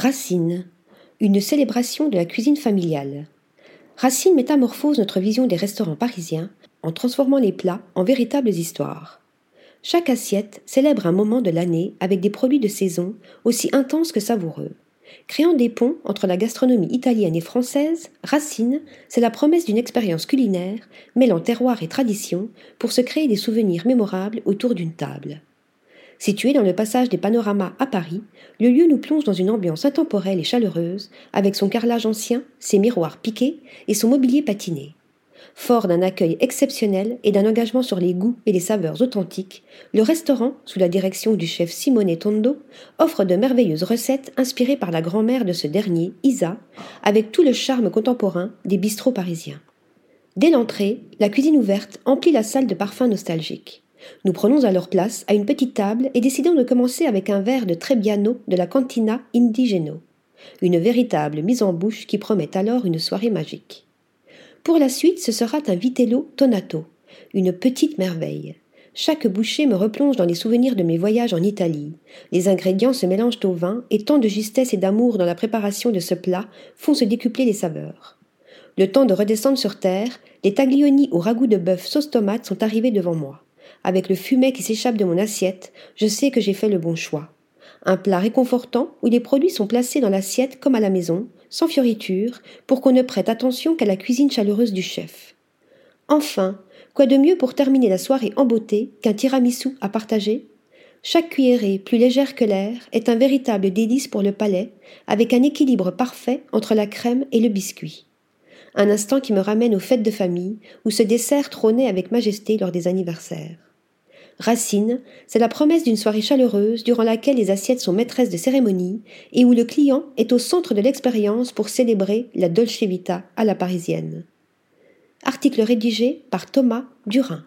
Racine, une célébration de la cuisine familiale. Racine métamorphose notre vision des restaurants parisiens en transformant les plats en véritables histoires. Chaque assiette célèbre un moment de l'année avec des produits de saison aussi intenses que savoureux. Créant des ponts entre la gastronomie italienne et française, Racine, c'est la promesse d'une expérience culinaire mêlant terroir et tradition pour se créer des souvenirs mémorables autour d'une table. Situé dans le passage des panoramas à Paris, le lieu nous plonge dans une ambiance intemporelle et chaleureuse, avec son carrelage ancien, ses miroirs piqués et son mobilier patiné. Fort d'un accueil exceptionnel et d'un engagement sur les goûts et les saveurs authentiques, le restaurant, sous la direction du chef Simone Tondo, offre de merveilleuses recettes inspirées par la grand-mère de ce dernier, Isa, avec tout le charme contemporain des bistrots parisiens. Dès l'entrée, la cuisine ouverte emplit la salle de parfums nostalgiques. Nous prenons alors place à une petite table et décidons de commencer avec un verre de Trebbiano de la Cantina Indigeno, une véritable mise en bouche qui promet alors une soirée magique. Pour la suite, ce sera un vitello tonato, une petite merveille. Chaque bouchée me replonge dans les souvenirs de mes voyages en Italie. Les ingrédients se mélangent au vin et tant de justesse et d'amour dans la préparation de ce plat font se décupler les saveurs. Le temps de redescendre sur terre, les taglioni au ragoût de bœuf sauce tomate sont arrivés devant moi avec le fumet qui s'échappe de mon assiette, je sais que j'ai fait le bon choix. Un plat réconfortant où les produits sont placés dans l'assiette comme à la maison, sans fioriture, pour qu'on ne prête attention qu'à la cuisine chaleureuse du chef. Enfin, quoi de mieux pour terminer la soirée en beauté qu'un tiramisu à partager? Chaque cuillerée, plus légère que l'air, est un véritable délice pour le palais, avec un équilibre parfait entre la crème et le biscuit. Un instant qui me ramène aux fêtes de famille, où ce dessert trônait avec majesté lors des anniversaires. Racine, c'est la promesse d'une soirée chaleureuse durant laquelle les assiettes sont maîtresses de cérémonie et où le client est au centre de l'expérience pour célébrer la Dolce Vita à la parisienne. Article rédigé par Thomas Durin.